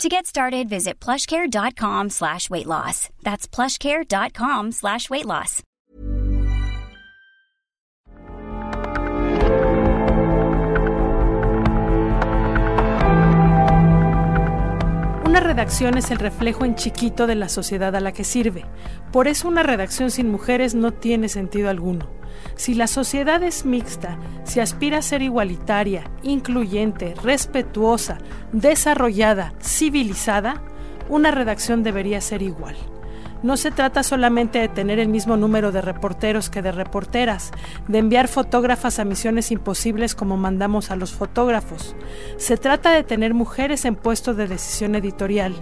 To get started, visit plushcare.com slash weight loss. That's plushcare.com slash weight loss. Una redacción es el reflejo en chiquito de la sociedad a la que sirve. Por eso una redacción sin mujeres no tiene sentido alguno. Si la sociedad es mixta, si aspira a ser igualitaria, incluyente, respetuosa, desarrollada, civilizada, una redacción debería ser igual. No se trata solamente de tener el mismo número de reporteros que de reporteras, de enviar fotógrafas a misiones imposibles como mandamos a los fotógrafos. Se trata de tener mujeres en puestos de decisión editorial,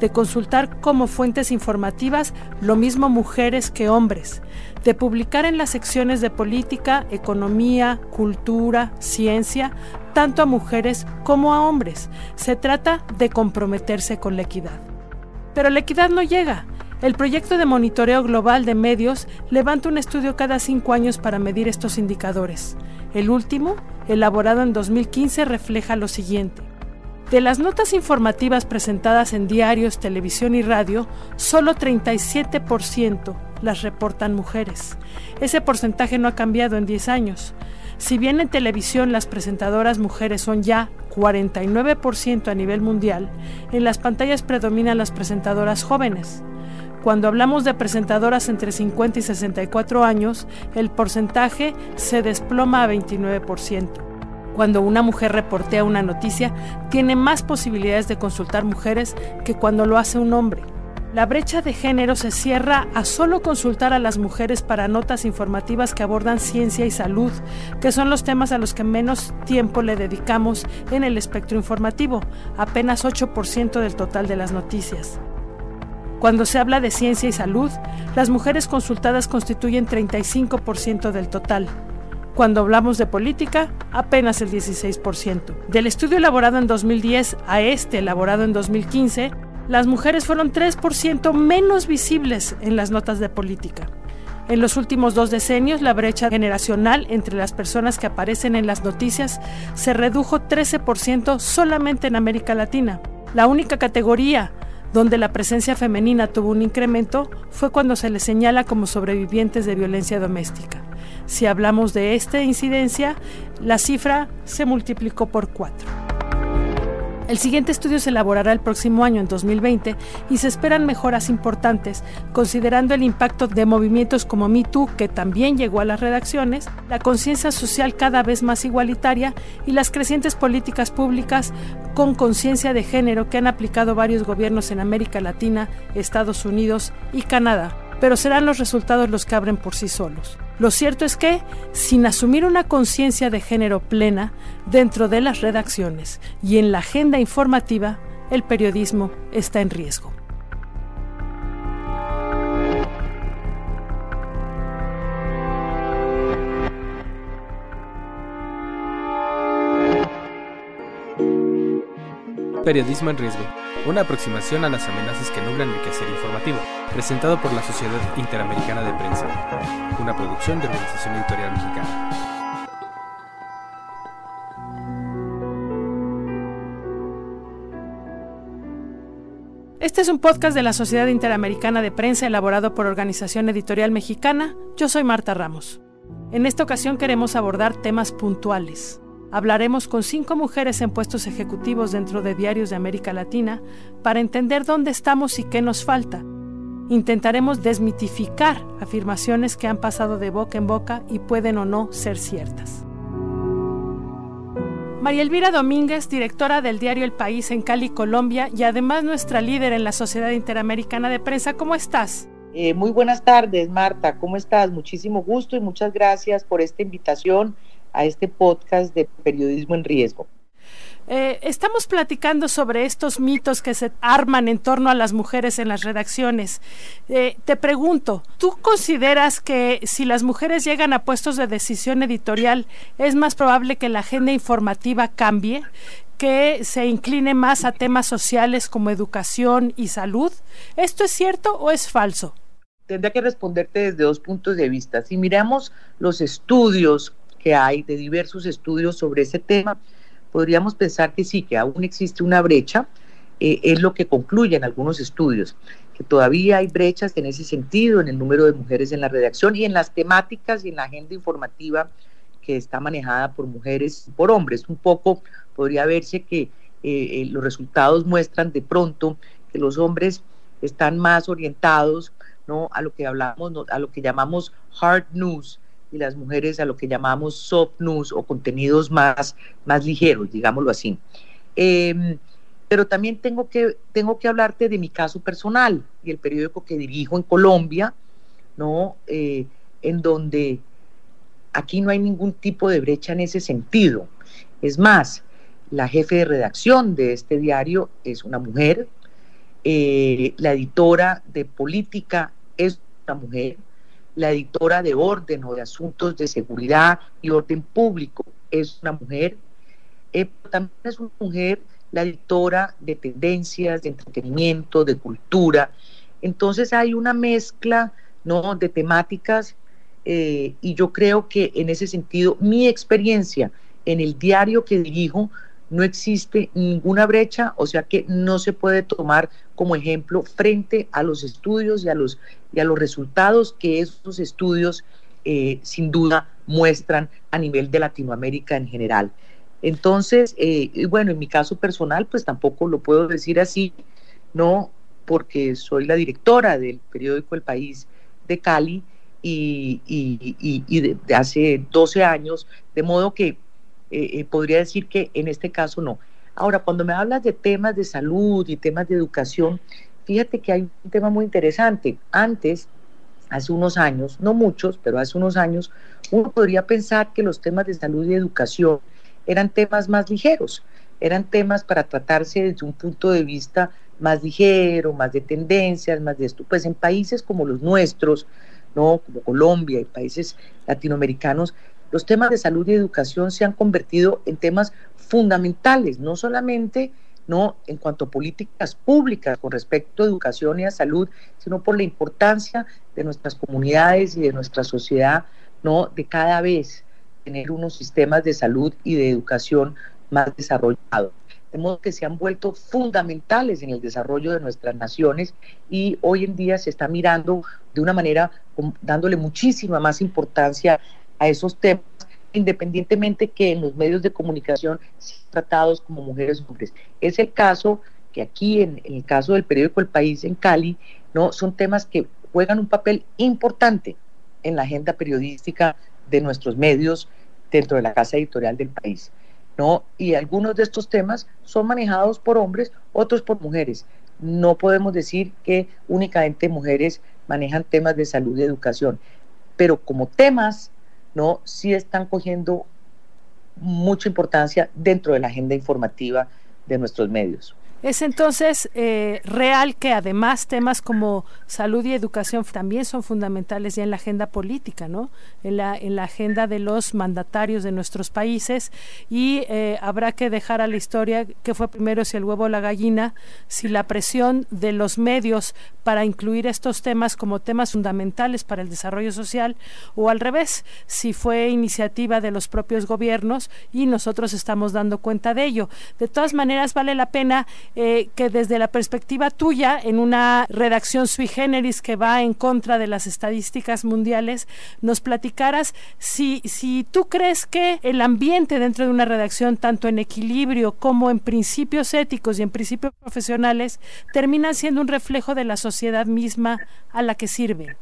de consultar como fuentes informativas lo mismo mujeres que hombres, de publicar en las secciones de política, economía, cultura, ciencia, tanto a mujeres como a hombres. Se trata de comprometerse con la equidad. Pero la equidad no llega. El proyecto de monitoreo global de medios levanta un estudio cada cinco años para medir estos indicadores. El último, elaborado en 2015, refleja lo siguiente. De las notas informativas presentadas en diarios, televisión y radio, solo 37% las reportan mujeres. Ese porcentaje no ha cambiado en 10 años. Si bien en televisión las presentadoras mujeres son ya 49% a nivel mundial, en las pantallas predominan las presentadoras jóvenes. Cuando hablamos de presentadoras entre 50 y 64 años, el porcentaje se desploma a 29%. Cuando una mujer reportea una noticia, tiene más posibilidades de consultar mujeres que cuando lo hace un hombre. La brecha de género se cierra a solo consultar a las mujeres para notas informativas que abordan ciencia y salud, que son los temas a los que menos tiempo le dedicamos en el espectro informativo, apenas 8% del total de las noticias. Cuando se habla de ciencia y salud, las mujeres consultadas constituyen 35% del total. Cuando hablamos de política, apenas el 16%. Del estudio elaborado en 2010 a este elaborado en 2015, las mujeres fueron 3% menos visibles en las notas de política. En los últimos dos decenios, la brecha generacional entre las personas que aparecen en las noticias se redujo 13% solamente en América Latina. La única categoría donde la presencia femenina tuvo un incremento fue cuando se les señala como sobrevivientes de violencia doméstica. Si hablamos de esta incidencia, la cifra se multiplicó por cuatro. El siguiente estudio se elaborará el próximo año, en 2020, y se esperan mejoras importantes, considerando el impacto de movimientos como MeToo, que también llegó a las redacciones, la conciencia social cada vez más igualitaria y las crecientes políticas públicas con conciencia de género que han aplicado varios gobiernos en América Latina, Estados Unidos y Canadá. Pero serán los resultados los que abren por sí solos. Lo cierto es que, sin asumir una conciencia de género plena dentro de las redacciones y en la agenda informativa, el periodismo está en riesgo. Periodismo en riesgo. Una aproximación a las amenazas que nublan el quehacer informativo. Presentado por la Sociedad Interamericana de Prensa. Una producción de Organización Editorial Mexicana. Este es un podcast de la Sociedad Interamericana de Prensa elaborado por Organización Editorial Mexicana. Yo soy Marta Ramos. En esta ocasión queremos abordar temas puntuales. Hablaremos con cinco mujeres en puestos ejecutivos dentro de diarios de América Latina para entender dónde estamos y qué nos falta. Intentaremos desmitificar afirmaciones que han pasado de boca en boca y pueden o no ser ciertas. María Elvira Domínguez, directora del diario El País en Cali, Colombia, y además nuestra líder en la Sociedad Interamericana de Prensa. ¿Cómo estás? Eh, muy buenas tardes, Marta. ¿Cómo estás? Muchísimo gusto y muchas gracias por esta invitación a este podcast de periodismo en riesgo. Eh, estamos platicando sobre estos mitos que se arman en torno a las mujeres en las redacciones. Eh, te pregunto, ¿tú consideras que si las mujeres llegan a puestos de decisión editorial es más probable que la agenda informativa cambie? que se incline más a temas sociales como educación y salud. ¿Esto es cierto o es falso? Tendría que responderte desde dos puntos de vista. Si miramos los estudios que hay, de diversos estudios sobre ese tema, podríamos pensar que sí, que aún existe una brecha, eh, es lo que concluyen algunos estudios, que todavía hay brechas en ese sentido, en el número de mujeres en la redacción y en las temáticas y en la agenda informativa que está manejada por mujeres y por hombres. Un poco podría verse que eh, eh, los resultados muestran de pronto que los hombres están más orientados ¿no? a lo que hablamos, a lo que llamamos hard news, y las mujeres a lo que llamamos soft news o contenidos más, más ligeros, digámoslo así. Em, pero también tengo que, tengo que hablarte de mi caso personal y el periódico que dirijo en Colombia, ¿no? Eh, en donde Aquí no hay ningún tipo de brecha en ese sentido. Es más, la jefe de redacción de este diario es una mujer, eh, la editora de política es una mujer, la editora de orden o de asuntos de seguridad y orden público es una mujer, eh, también es una mujer la editora de tendencias, de entretenimiento, de cultura. Entonces hay una mezcla ¿no? de temáticas eh, y yo creo que en ese sentido mi experiencia en el diario que dirijo no existe ninguna brecha, o sea que no se puede tomar como ejemplo frente a los estudios y a los, y a los resultados que esos estudios eh, sin duda muestran a nivel de Latinoamérica en general. Entonces, eh, bueno, en mi caso personal, pues tampoco lo puedo decir así, no porque soy la directora del periódico El País de Cali y, de, hace 12 años, de modo que eh, eh, podría decir que en este caso no. Ahora, cuando me hablas de temas de salud y temas de educación, fíjate que hay un tema muy interesante. Antes, hace unos años, no muchos, pero hace unos años, uno podría pensar que los temas de salud y educación eran temas más ligeros, eran temas para tratarse desde un punto de vista más ligero, más de tendencias, más de esto. Pues en países como los nuestros, como Colombia y países latinoamericanos, los temas de salud y educación se han convertido en temas fundamentales, no solamente no en cuanto a políticas públicas con respecto a educación y a salud, sino por la importancia de nuestras comunidades y de nuestra sociedad, no de cada vez tener unos sistemas de salud y de educación más desarrollados. De modo que se han vuelto fundamentales en el desarrollo de nuestras naciones y hoy en día se está mirando de una manera dándole muchísima más importancia a esos temas, independientemente que en los medios de comunicación sean tratados como mujeres o hombres. Es el caso que aquí, en, el caso del periódico El País en Cali, no son temas que juegan un papel importante en la agenda periodística de nuestros medios dentro de la casa editorial del país. ¿no? Y algunos de estos temas son manejados por hombres, otros por mujeres. No podemos decir que únicamente mujeres manejan temas de salud y educación, pero como temas, ¿no? Sí están cogiendo mucha importancia dentro de la agenda informativa de nuestros medios. Es entonces eh, real que además temas como salud y educación también son fundamentales ya en la agenda política, ¿no? En la, en la agenda de los mandatarios de nuestros países y eh, habrá que dejar a la historia qué fue primero si el huevo o la gallina, si la presión de los medios para incluir estos temas como temas fundamentales para el desarrollo social o al revés, si fue iniciativa de los propios gobiernos y nosotros estamos dando cuenta de ello. De todas maneras, vale la pena eh, que desde la perspectiva tuya, en una redacción sui generis que va en contra de las estadísticas mundiales, nos platicaras si, si tú crees que el ambiente dentro de una redacción, tanto en equilibrio como en principios éticos y en principios profesionales, termina siendo un reflejo de la sociedad misma a la que sirve.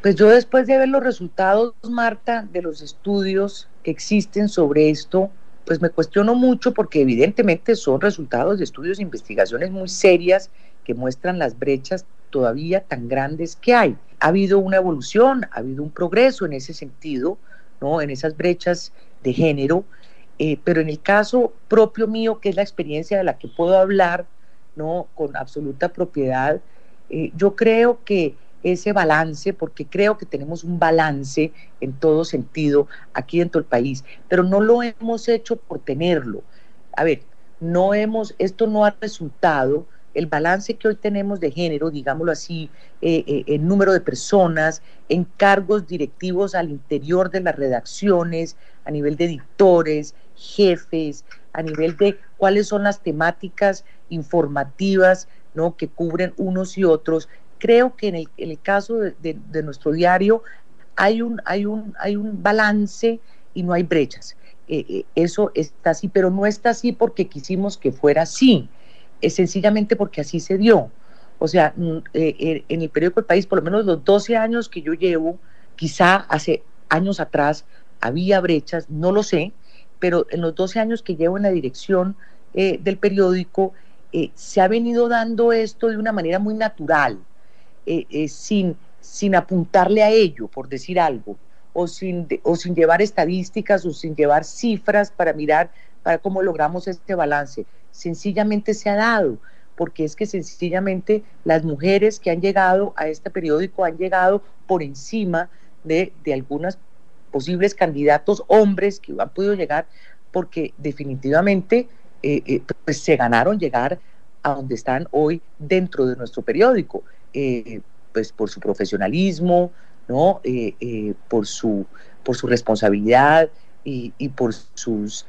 Pues yo después de ver los resultados, Marta, de los estudios que existen sobre esto, pues me cuestiono mucho porque evidentemente son resultados de estudios e investigaciones muy serias que muestran las brechas todavía tan grandes que hay. Ha habido una evolución, ha habido un progreso en ese sentido, ¿no? En esas brechas de género, Eh, pero en el caso propio mío, que es la experiencia de la que puedo hablar, ¿no? Con absoluta propiedad, eh, yo creo que ese balance, porque creo que tenemos un balance en todo sentido aquí dentro del país, pero no lo hemos hecho por tenerlo. A ver, no hemos, esto no ha resultado, el balance que hoy tenemos de género, digámoslo así, eh, eh, el número de personas en cargos directivos al interior de las redacciones, a nivel de editores, jefes, a nivel de cuáles son las temáticas informativas ¿no? que cubren unos y otros. Creo que en el, caso de, nuestro diario hay un, hay, un, hay un balance y no hay brechas. Eh, eh, eso está así, pero no está así porque quisimos que fuera así, es sencillamente porque así se dio. O sea, mm, eh, en el periódico El País, por lo menos los 12 años que yo llevo, quizá hace años atrás había brechas, no lo sé, pero en los 12 años que llevo en la dirección del periódico, se ha venido dando esto de una manera muy natural, sin, sin apuntarle a ello, por decir algo o sin, o sin llevar estadísticas o sin llevar cifras para mirar para cómo logramos este balance. Sencillamente se ha dado, porque es que sencillamente las mujeres que han llegado a este periódico han llegado por encima de, de algunos posibles candidatos hombres que han podido llegar, porque definitivamente eh, eh, pues se ganaron llegar a donde están hoy dentro de nuestro periódico, eh, pues por su profesionalismo, ¿no? Eh, eh, por, su, por su responsabilidad y, por sus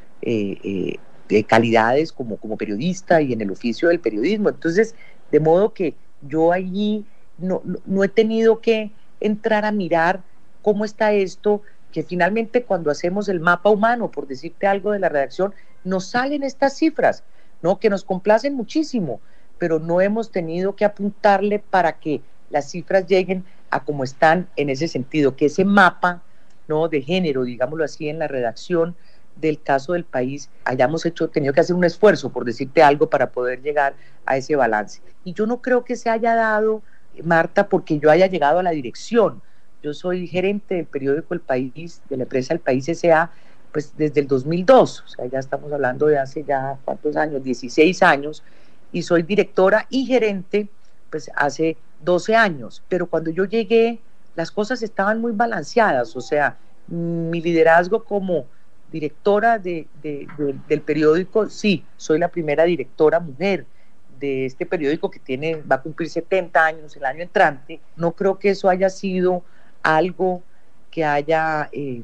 calidades como, como periodista y en el oficio del periodismo. Entonces, de modo que yo allí no, no he tenido que entrar a mirar cómo está esto, que finalmente cuando hacemos el mapa humano, por decirte algo de la redacción, nos salen estas cifras, ¿no? Que nos complacen muchísimo, pero no hemos tenido que apuntarle para que las cifras lleguen a cómo están en ese sentido, que ese mapa ¿no? de género, digámoslo así, en la redacción del caso del país, hayamos hecho, tenido que hacer un esfuerzo, por decirte algo, para poder llegar a ese balance. Y yo no creo que se haya dado, Marta, porque yo haya llegado a la dirección. Yo soy gerente del periódico El País, de la empresa El País S.A., pues desde el 2002, o sea, ya estamos hablando de hace ya, ¿cuántos años? 16 años, y soy directora y gerente, pues hace 12 años, pero cuando yo llegué las cosas estaban muy balanceadas, o sea, mi liderazgo como directora de, del periódico, sí, soy la primera directora mujer de este periódico que tiene, va a cumplir 70 años el año entrante. No creo que eso haya sido algo que haya eh,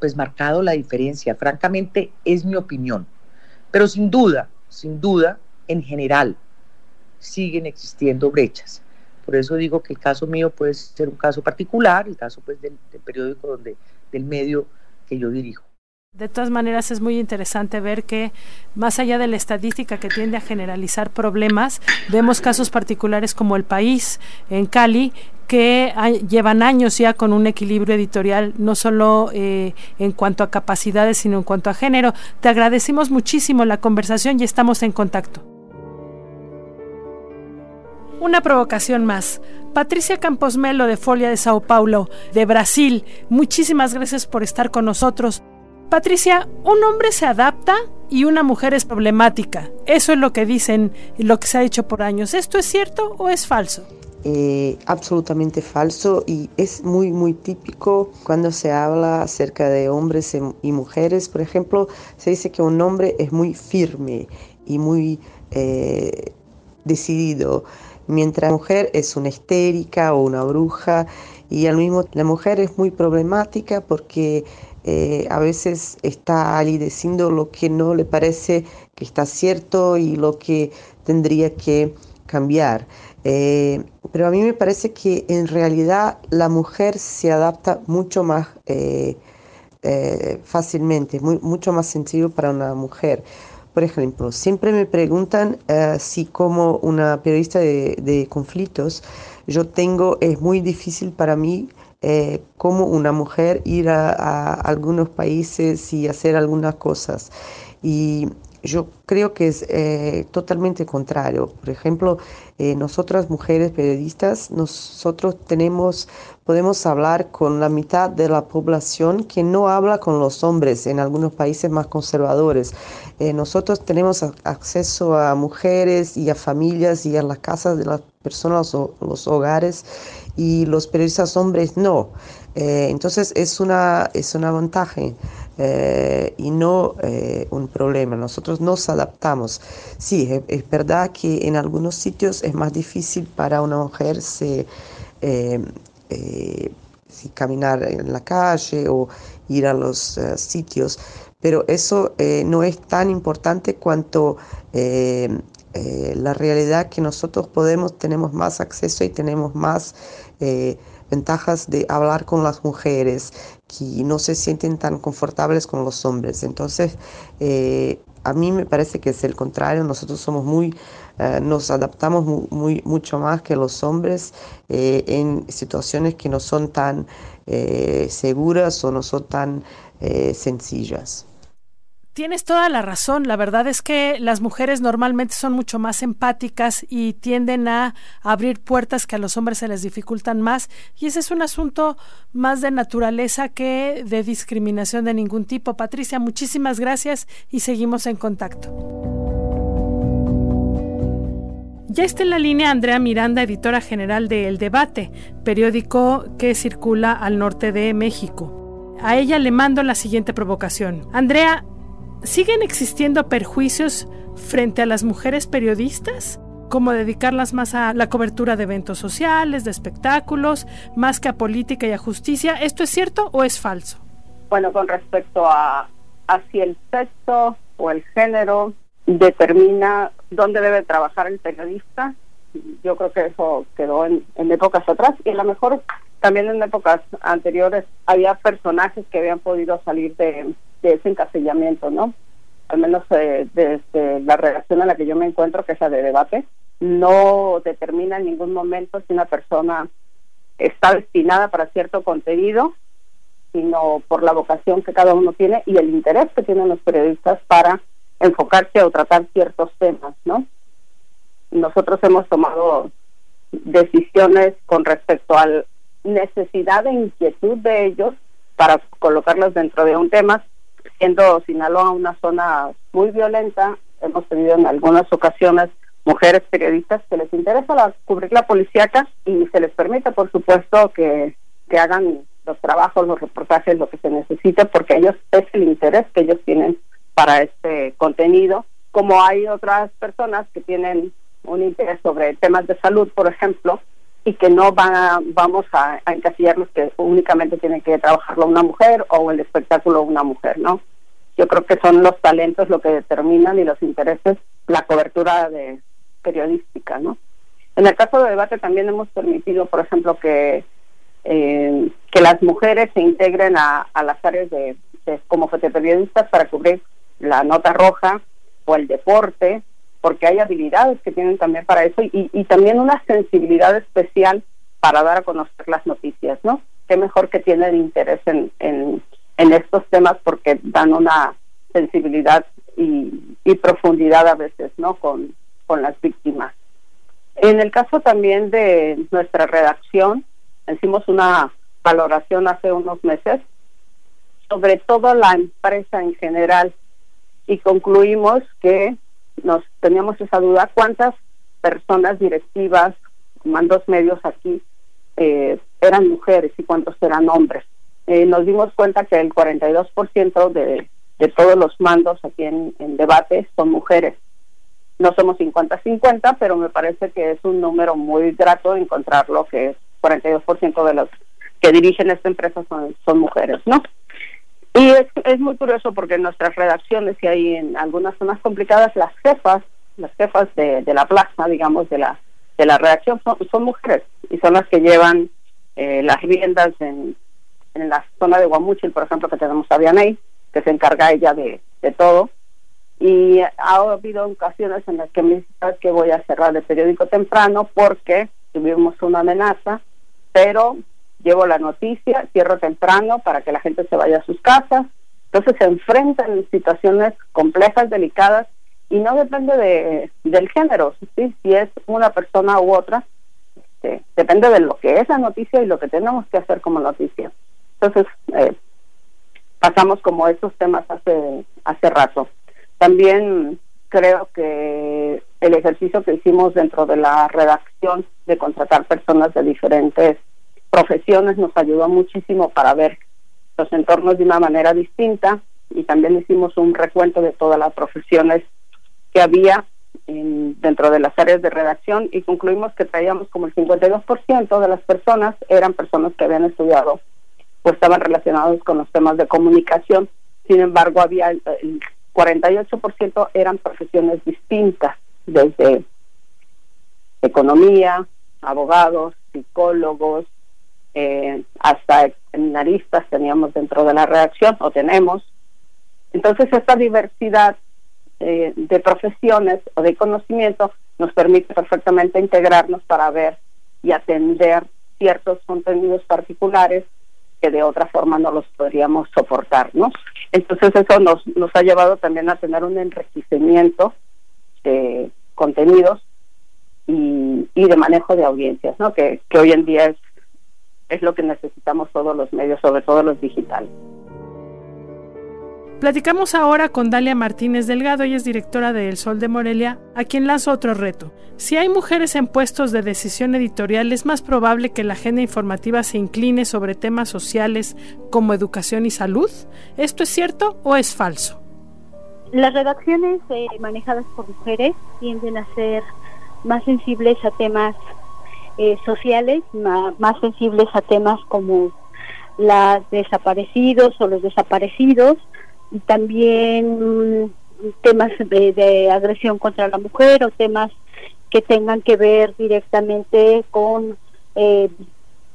pues marcado la diferencia. Francamente, es mi opinión. Pero sin duda, sin duda, en general, siguen existiendo brechas. Por eso digo que el caso mío puede ser un caso particular, el caso pues del, periódico donde, del medio que yo dirijo. De todas maneras es muy interesante ver que más allá de la estadística que tiende a generalizar problemas, vemos casos particulares como el país en Cali que llevan años ya con un equilibrio editorial, no solo eh, en cuanto a capacidades, sino en cuanto a género. Te agradecemos muchísimo la conversación y estamos en contacto. Una provocación más. Patricia Campos Melo de Folia de Sao Paulo, de Brasil, muchísimas gracias por estar con nosotros. Patricia, un hombre se adapta y una mujer es problemática. Eso es lo que dicen y lo que se ha dicho por años. ¿Esto es cierto o es falso? Eh, absolutamente falso y es muy muy típico cuando se habla acerca de hombres y mujeres. Por ejemplo, se dice que un hombre es muy firme y muy eh, decidido mientras la mujer es una histérica o una bruja y al mismo la mujer es muy problemática porque eh, a veces está ali diciendo lo que no le parece que está cierto y lo que tendría que cambiar. Eh, pero a mí me parece que en realidad la mujer se adapta mucho más eh, fácilmente, mucho más sencillo para una mujer. Por ejemplo, siempre me preguntan eh, si como una periodista de, conflictos, yo tengo, es muy difícil para mí eh, como una mujer ir a, algunos países y hacer algunas cosas. Y yo creo que es eh, totalmente contrario. Por ejemplo, eh, nosotras mujeres periodistas, nosotros tenemos, podemos hablar con la mitad de la población que no habla con los hombres en algunos países más conservadores. Eh, nosotros tenemos acceso a mujeres y a familias y a las casas de las personas o los hogares y los periodistas hombres no. entonces es una, es una ventaja. Eh, y no eh, un problema. Nosotros nos adaptamos. Sí, es, verdad que en algunos sitios es más difícil para una mujer se, eh, caminar en la calle o ir a los sitios, pero eso no es tan importante cuanto la realidad que nosotros podemos, tenemos más acceso y tenemos más ventajas de hablar con las mujeres que no se sienten tan confortables con los hombres. Entonces, eh, a mí me parece que es el contrario, nosotros somos muy, eh, nos adaptamos muy, mucho más que los hombres eh, en situaciones que no son tan seguras o no son tan sencillas. Tienes toda la razón. La verdad es que las mujeres normalmente son mucho más empáticas y tienden a abrir puertas que a los hombres se les dificultan más. Y ese es un asunto más de naturaleza que de discriminación de ningún tipo. Patricia, muchísimas gracias y seguimos en contacto. Ya está en la línea Andrea Miranda, editora general de El Debate, periódico que circula al norte de México. A ella le mando la siguiente provocación. Andrea, ¿Siguen existiendo perjuicios frente a las mujeres periodistas? como dedicarlas más a la cobertura de eventos sociales, de espectáculos, más que a política y a justicia. ¿Esto es cierto o es falso? Bueno, con respecto a, si el sexo o el género determina dónde debe trabajar el periodista, yo creo que eso quedó en, épocas atrás y a lo mejor también en épocas anteriores había personajes que habían podido salir de, de ese encasillamiento, ¿no? Al menos eh, desde la redacción en la que yo me encuentro, que es la de debate, no determina en ningún momento si una persona está destinada para cierto contenido, sino por la vocación que cada uno tiene y el interés que tienen los periodistas para enfocarse o tratar ciertos temas, ¿no? Nosotros hemos tomado decisiones con respecto a la necesidad e inquietud de ellos para colocarlos dentro de un tema. Siendo Sinaloa una zona muy violenta, hemos tenido en algunas ocasiones mujeres periodistas que les interesa cubrir la policíaca y se les permite, por supuesto, que, que hagan los trabajos, los reportajes, lo que se necesite, porque ellos es el interés que ellos tienen para este contenido, como hay otras personas que tienen un interés sobre temas de salud, por ejemplo, y que no van a, vamos a, a encasillarlos que únicamente tiene que trabajarlo una mujer o el espectáculo una mujer, ¿no? Yo creo que son los talentos lo que determinan y los intereses la cobertura de periodística, ¿no? En el caso de debate también hemos permitido, por ejemplo, que eh, que las mujeres se integren a, las áreas de, como fotoperiodistas para cubrir la nota roja o el deporte porque hay habilidades que tienen también para eso y, y también una sensibilidad especial para dar a conocer las noticias, ¿no? Qué mejor que tienen interés en, en, estos temas porque dan una sensibilidad y, y profundidad a veces, ¿no? Con, con las víctimas. En el caso también de nuestra redacción, hicimos una valoración hace unos meses sobre toda la empresa en general y concluimos que nos teníamos esa duda, ¿cuántas personas directivas, mandos medios aquí, eh, eran mujeres y cuántos eran hombres? Eh, nos dimos cuenta que el 42% de, de todos los mandos aquí en, en debate son mujeres. No somos 50-50, pero me parece que es un número muy grato encontrarlo, que es 42% de los que dirigen esta empresa son, son mujeres, ¿no? Y es, es muy curioso porque en nuestras redacciones y hay en algunas zonas complicadas las jefas, las jefas de, de la plaza, digamos, de la de la redacción son, mujeres y son las que llevan eh, las riendas en, en la zona de Guamuchil, por ejemplo, que tenemos a Vianey, que se encarga ella de, de todo. Y ha habido ocasiones en las que me dicen que voy a cerrar el periódico temprano porque tuvimos una amenaza, pero llevo la noticia, cierro temprano para que la gente se vaya a sus casas Entonces se enfrentan en situaciones complejas, delicadas, y no depende de, del género, ¿sí? si es una persona u otra, este, depende de lo que es la noticia y lo que tenemos que hacer como noticia. Entonces, eh, pasamos como esos temas hace, hace rato. También creo que el ejercicio que hicimos dentro de la redacción de contratar personas de diferentes profesiones nos ayudó muchísimo para ver los entornos de una manera distinta y también hicimos un recuento de todas las profesiones que había dentro de las áreas de redacción y concluimos que traíamos como el 52% de las personas eran personas que habían estudiado o estaban relacionados con los temas de comunicación. Sin embargo, había el, 48% eran profesiones distintas, desde economía, abogados, psicólogos, eh, hasta seminaristas teníamos dentro de la redacción o tenemos. Entonces, esta diversidad eh, de profesiones o de conocimiento nos permite perfectamente integrarnos para ver y atender ciertos contenidos particulares que de otra forma no los podríamos soportar, ¿no? Entonces eso nos, nos ha llevado también a tener un enriquecimiento de contenidos y, y de manejo de audiencias, ¿no? Que, que hoy en día es, es lo que necesitamos todos los medios, sobre todo los digitales. Platicamos ahora con Dalia Martínez Delgado, ella es directora de El Sol de Morelia, a quien lanzo otro reto. Si hay mujeres en puestos de decisión editorial, es más probable que la agenda informativa se incline sobre temas sociales como educación y salud. ¿Esto es cierto o es falso? Las redacciones eh, manejadas por mujeres tienden a ser más sensibles a temas eh, sociales, más sensibles a temas como los desaparecidos o los desaparecidos, también mm, temas de, agresión contra la mujer o temas que tengan que ver directamente con eh,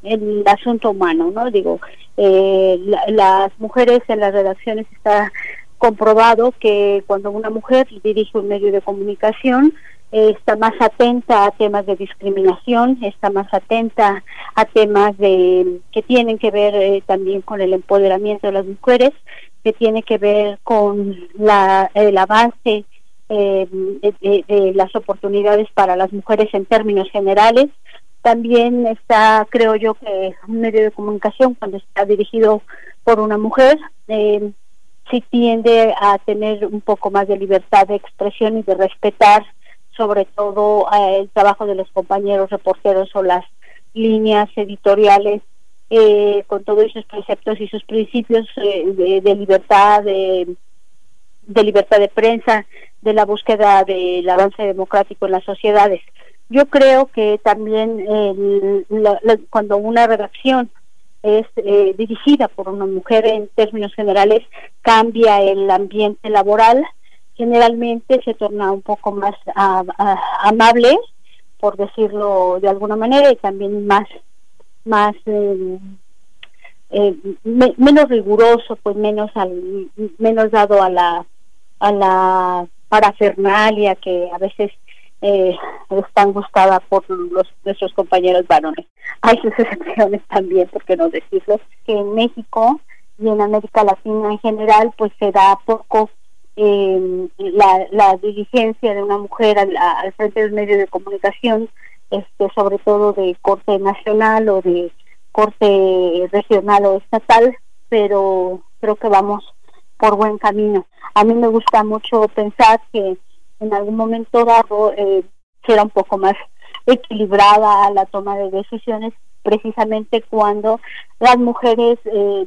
el asunto humano, ¿no? Digo, eh, las mujeres en las redacciones está comprobado que cuando una mujer dirige un medio de comunicación está más atenta a temas de discriminación, está más atenta a temas de que tienen que ver también con el empoderamiento de las mujeres que tiene que ver con la, el avance eh, de, las oportunidades para las mujeres en términos generales. También está, creo yo, que un medio de comunicación, cuando está dirigido por una mujer, eh, sí tiende a tener un poco más de libertad de expresión y de respetar sobre todo eh, el trabajo de los compañeros reporteros o las líneas editoriales eh, con todos esos preceptos y sus principios eh, de, libertad, de, libertad de prensa, de la búsqueda del avance democrático en las sociedades. Yo creo que también cuando una redacción es eh, dirigida por una mujer en términos generales, cambia el ambiente laboral, generalmente se torna un poco más amable, por decirlo de alguna manera, y también más más eh, menos riguroso, pues menos al, menos dado a la a la parafernalia que a veces eh, es tan gustada por los, nuestros compañeros varones. Hay sus excepciones también, por qué no decirlo, que en México y en América Latina en general, pues se da poco eh, la, la diligencia de una mujer al, al frente del medio de comunicación este, sobre todo de corte nacional o de corte regional o estatal, pero creo que vamos por buen camino. A mí me gusta mucho pensar que en algún momento dado eh, será un poco más equilibrada la toma de decisiones precisamente cuando las mujeres eh,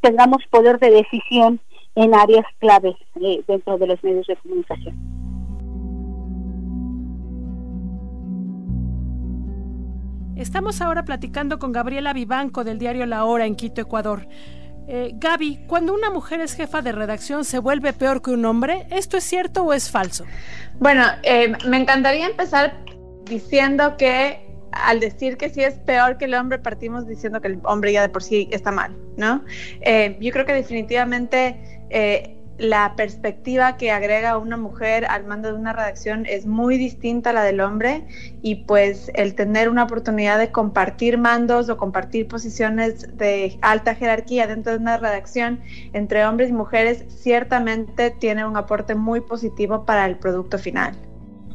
tengamos poder de decisión en áreas claves eh, dentro de los medios de comunicación. Estamos ahora platicando con Gabriela Vivanco del diario La Hora en Quito, Ecuador. Eh, Gaby, cuando una mujer es jefa de redacción, ¿se vuelve peor que un hombre? ¿Esto es cierto o es falso? Bueno, eh, me encantaría empezar diciendo que al decir que sí es peor que el hombre, partimos diciendo que el hombre ya de por sí está mal, ¿no? Eh, yo creo que definitivamente la perspectiva que agrega una mujer al mando de una redacción es muy distinta a la del hombre y pues el tener una oportunidad de compartir mandos o compartir posiciones de alta jerarquía dentro de una redacción entre hombres y mujeres ciertamente tiene un aporte muy positivo para el producto final.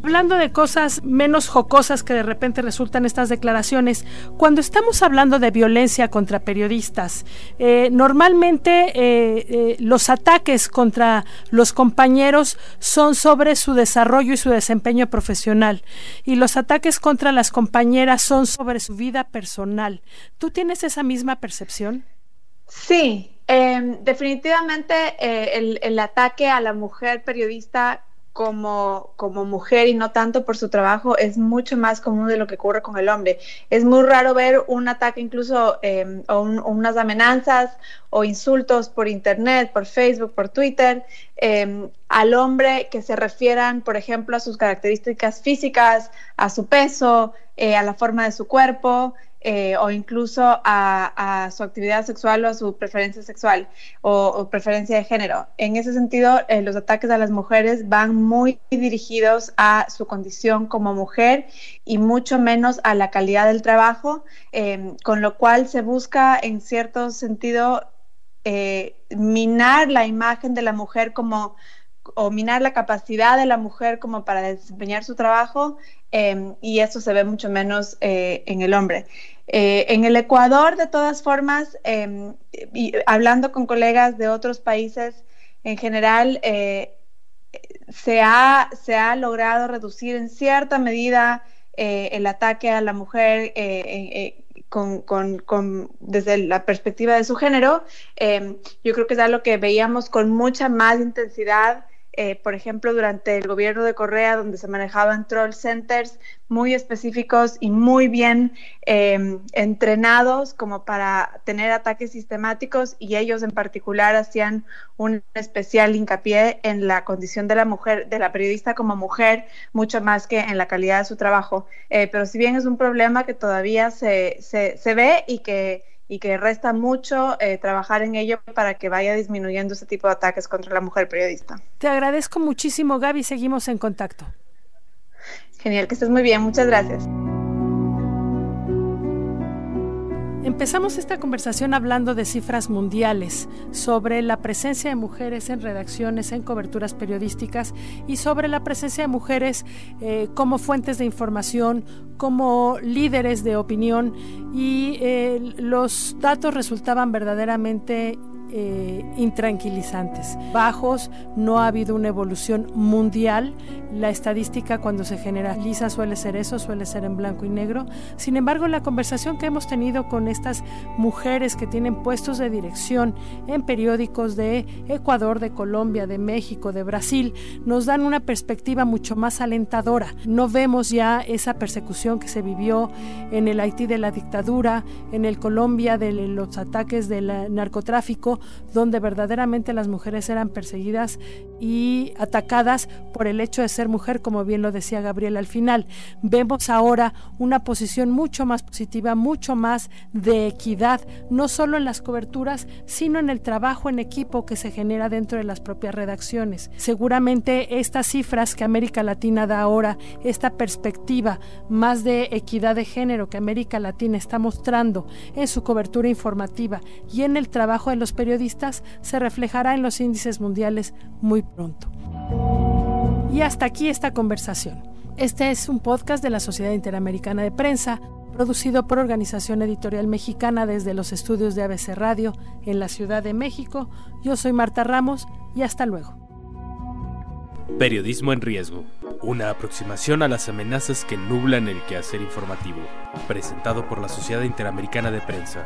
Hablando de cosas menos jocosas que de repente resultan estas declaraciones, cuando estamos hablando de violencia contra periodistas, eh, normalmente eh, eh, los ataques contra los compañeros son sobre su desarrollo y su desempeño profesional, y los ataques contra las compañeras son sobre su vida personal. ¿Tú tienes esa misma percepción? Sí, em, definitivamente el, el ataque a la mujer periodista como, como mujer y no tanto por su trabajo es mucho más común de lo que ocurre con el hombre. Es muy raro ver un ataque incluso em, o, unas amenazas o insultos por internet, por Facebook, por Twitter, em, al hombre que se refieran, por ejemplo, a sus características físicas, a su peso, eh, a la forma de su cuerpo. Eh, o incluso a, su actividad sexual o a su preferencia sexual o, preferencia de género. En ese sentido, eh, los ataques a las mujeres van muy dirigidos a su condición como mujer y mucho menos a la calidad del trabajo, em, con lo cual se busca en cierto sentido eh, minar la imagen de la mujer como o minar la capacidad de la mujer como para desempeñar su trabajo em, y eso se ve mucho menos eh, en el hombre. Eh, en el Ecuador, de todas formas, em, y hablando con colegas de otros países, en general, eh, se, ha, se ha logrado reducir en cierta medida el ataque a la mujer con, desde la perspectiva de su género. Em, yo creo que es algo que veíamos con mucha más intensidad eh, por ejemplo, durante el gobierno de Correa, donde se manejaban troll centers muy específicos y muy bien em, entrenados como para tener ataques sistemáticos y ellos en particular hacían un especial hincapié en la condición de la mujer, de la periodista como mujer, mucho más que en la calidad de su trabajo. Eh, pero si bien es un problema que todavía se, se, se ve y que y que resta mucho eh, trabajar en ello para que vaya disminuyendo ese tipo de ataques contra la mujer periodista. Te agradezco muchísimo, Gaby. Seguimos en contacto. Genial, que estés muy bien. Muchas gracias. Empezamos esta conversación hablando de cifras mundiales, sobre la presencia de mujeres en redacciones, en coberturas periodísticas y sobre la presencia de mujeres eh, como fuentes de información, como líderes de opinión y eh, los datos resultaban verdaderamente eh, intranquilizantes. Bajos, no ha habido una evolución mundial. La estadística cuando se generaliza suele ser eso, suele ser en blanco y negro. Sin embargo, la conversación que hemos tenido con estas mujeres que tienen puestos de dirección en periódicos de Ecuador, de Colombia, de México, de Brasil, nos dan una perspectiva mucho más alentadora. No vemos ya esa persecución que se vivió en el Haití de la dictadura, en el Colombia de los ataques del narcotráfico, donde verdaderamente las mujeres eran perseguidas y atacadas por el hecho de ser mujer, como bien lo decía Gabriel al final. Vemos ahora una posición mucho más positiva, mucho más de equidad, no solo en las coberturas, sino en el trabajo en equipo que se genera dentro de las propias redacciones. Seguramente estas cifras que América Latina da ahora, esta perspectiva más de equidad de género que América Latina está mostrando en su cobertura informativa y en el trabajo de los periodistas, periodistas se reflejará en los índices mundiales muy pronto. Y hasta aquí esta conversación. Este es un podcast de la Sociedad Interamericana de Prensa, producido por Organización Editorial Mexicana desde los estudios de ABC Radio en la Ciudad de México. Yo soy Marta Ramos y hasta luego. Periodismo en riesgo. Una aproximación a las amenazas que nublan el quehacer informativo. Presentado por la Sociedad Interamericana de Prensa.